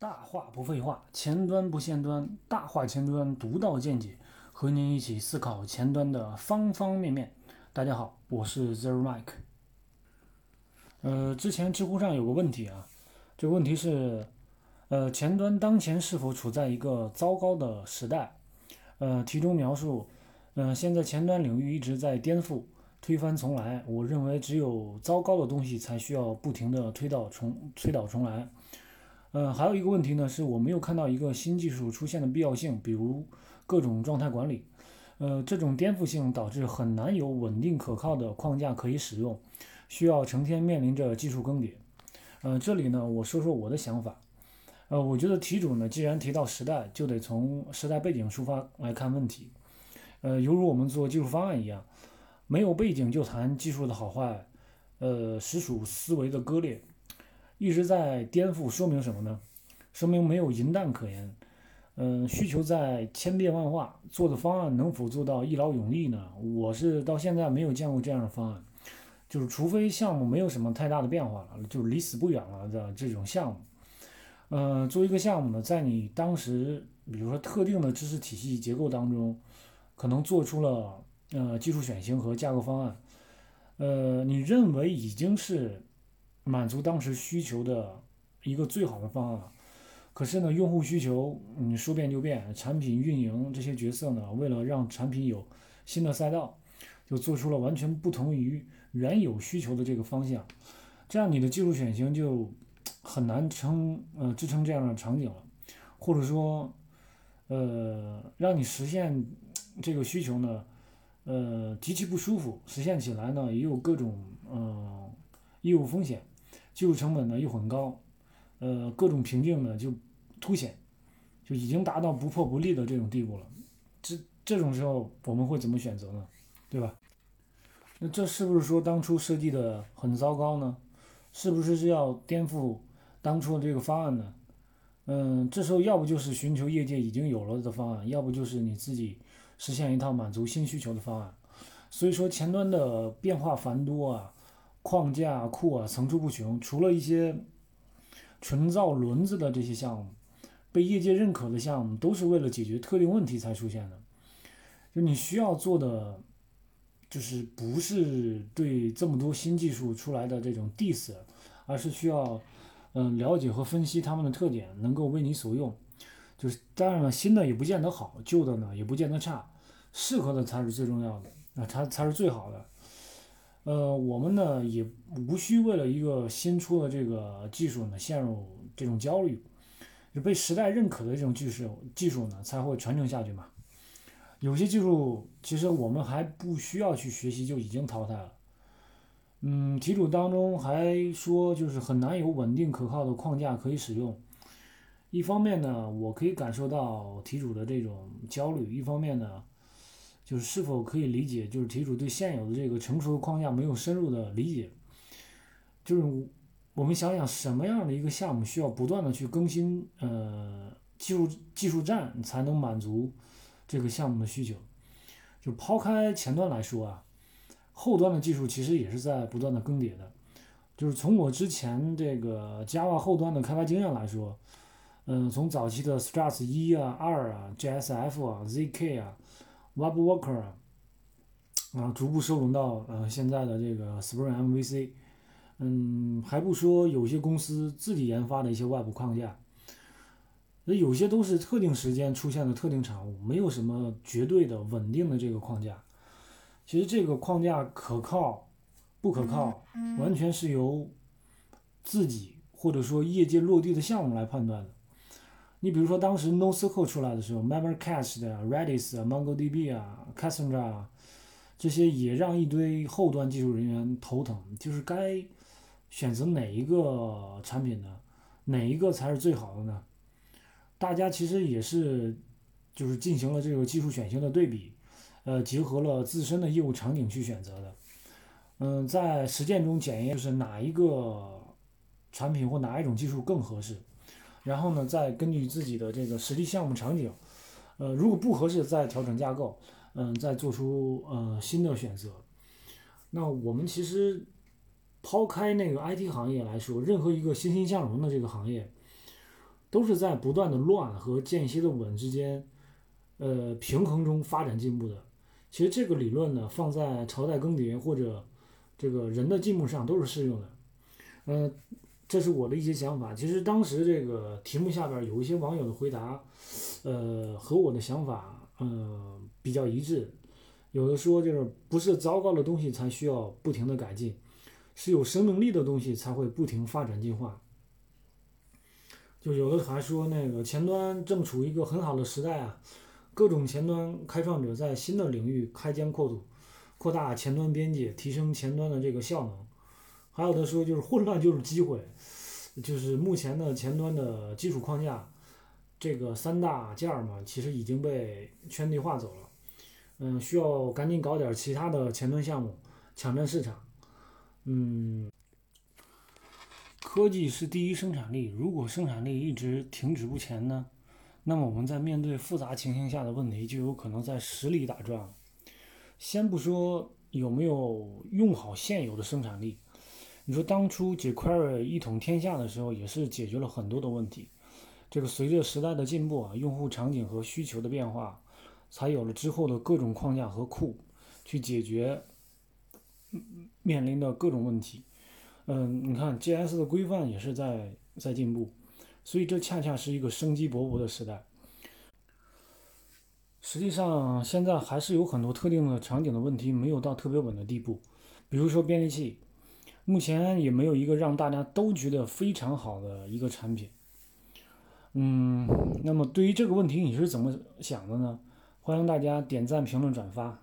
大话不废话，前端不限端，大话前端独到见解，和您一起思考前端的方方面面。大家好，我是 Zero Mike。呃，之前知乎上有个问题啊，这个问题是，呃，前端当前是否处在一个糟糕的时代？呃，题中描述，嗯，现在前端领域一直在颠覆、推翻重来。我认为，只有糟糕的东西才需要不停的推倒重、推倒重来。嗯，还有一个问题呢，是我没有看到一个新技术出现的必要性，比如各种状态管理。呃，这种颠覆性导致很难有稳定可靠的框架可以使用，需要成天面临着技术更迭。呃，这里呢，我说说我的想法。呃，我觉得题主呢，既然提到时代，就得从时代背景出发来看问题。呃，犹如我们做技术方案一样，没有背景就谈技术的好坏，呃，实属思维的割裂。一直在颠覆，说明什么呢？说明没有银弹可言。嗯，需求在千变万化，做的方案能否做到一劳永逸呢？我是到现在没有见过这样的方案，就是除非项目没有什么太大的变化了，就是离死不远了的这种项目。嗯，做一个项目呢，在你当时，比如说特定的知识体系结构当中，可能做出了呃技术选型和架构方案，呃，你认为已经是。满足当时需求的一个最好的方案了，可是呢，用户需求你说变就变，产品运营这些角色呢，为了让产品有新的赛道，就做出了完全不同于原有需求的这个方向，这样你的技术选型就很难撑呃支撑这样的场景了，或者说呃让你实现这个需求呢，呃极其不舒服，实现起来呢也有各种嗯业务风险。技术成本呢又很高，呃，各种瓶颈呢就凸显，就已经达到不破不立的这种地步了。这这种时候我们会怎么选择呢？对吧？那这是不是说当初设计的很糟糕呢？是不是是要颠覆当初的这个方案呢？嗯，这时候要不就是寻求业界已经有了的方案，要不就是你自己实现一套满足新需求的方案。所以说前端的变化繁多啊。框架库啊层出不穷，除了一些纯造轮子的这些项目，被业界认可的项目，都是为了解决特定问题才出现的。就你需要做的，就是不是对这么多新技术出来的这种 diss，而是需要嗯了解和分析它们的特点，能够为你所用。就是当然了，新的也不见得好，旧的呢也不见得差，适合的才是最重要的啊，它才是最好的。呃，我们呢也无需为了一个新出的这个技术呢陷入这种焦虑，就被时代认可的这种技术技术呢才会传承下去嘛。有些技术其实我们还不需要去学习就已经淘汰了。嗯，题主当中还说就是很难有稳定可靠的框架可以使用。一方面呢，我可以感受到题主的这种焦虑；一方面呢。就是是否可以理解，就是题主对现有的这个成熟的框架没有深入的理解。就是我们想想，什么样的一个项目需要不断的去更新，呃，技术技术栈才能满足这个项目的需求？就抛开前端来说啊，后端的技术其实也是在不断的更迭的。就是从我之前这个 Java 后端的开发经验来说，嗯，从早期的 Struts 一啊、二啊、JSF 啊、ZK 啊。Web Worker 啊，啊，逐步收拢到呃现在的这个 Spring MVC，嗯，还不说有些公司自己研发的一些外部框架，那有些都是特定时间出现的特定产物，没有什么绝对的稳定的这个框架。其实这个框架可靠不可靠，完全是由自己或者说业界落地的项目来判断的。你比如说，当时 NoSQL 出来的时候，Memcache 的 Redis 啊、MongoDB 啊、Cassandra 啊，这些也让一堆后端技术人员头疼，就是该选择哪一个产品呢？哪一个才是最好的呢？大家其实也是，就是进行了这个技术选型的对比，呃，结合了自身的业务场景去选择的。嗯，在实践中检验就是哪一个产品或哪一种技术更合适。然后呢，再根据自己的这个实际项目场景，呃，如果不合适，再调整架构，嗯，再做出呃新的选择。那我们其实抛开那个 IT 行业来说，任何一个欣欣向荣的这个行业，都是在不断的乱和间歇的稳之间，呃，平衡中发展进步的。其实这个理论呢，放在朝代更迭或者这个人的进步上都是适用的。嗯，这是我的一些想法。其实当时这个题目下边有一些网友的回答，呃，和我的想法，嗯，比较一致。有的说就是不是糟糕的东西才需要不停的改进，是有生命力的东西才会不停发展进化。就有的还说那个前端正处于一个很好的时代啊。各种前端开创者在新的领域开疆扩土，扩大前端边界，提升前端的这个效能。还有的说就是混乱就是机会，就是目前的前端的基础框架，这个三大件儿嘛，其实已经被圈地化走了。嗯，需要赶紧搞点其他的前端项目，抢占市场。嗯，科技是第一生产力，如果生产力一直停止不前呢？那么我们在面对复杂情形下的问题，就有可能在实力打转。先不说有没有用好现有的生产力，你说当初 jQuery 一统天下的时候，也是解决了很多的问题。这个随着时代的进步啊，用户场景和需求的变化，才有了之后的各种框架和库，去解决面临的各种问题。嗯，你看 JS 的规范也是在在进步。所以这恰恰是一个生机勃勃的时代。实际上，现在还是有很多特定的场景的问题没有到特别稳的地步，比如说编辑器，目前也没有一个让大家都觉得非常好的一个产品。嗯，那么对于这个问题你是怎么想的呢？欢迎大家点赞、评论、转发。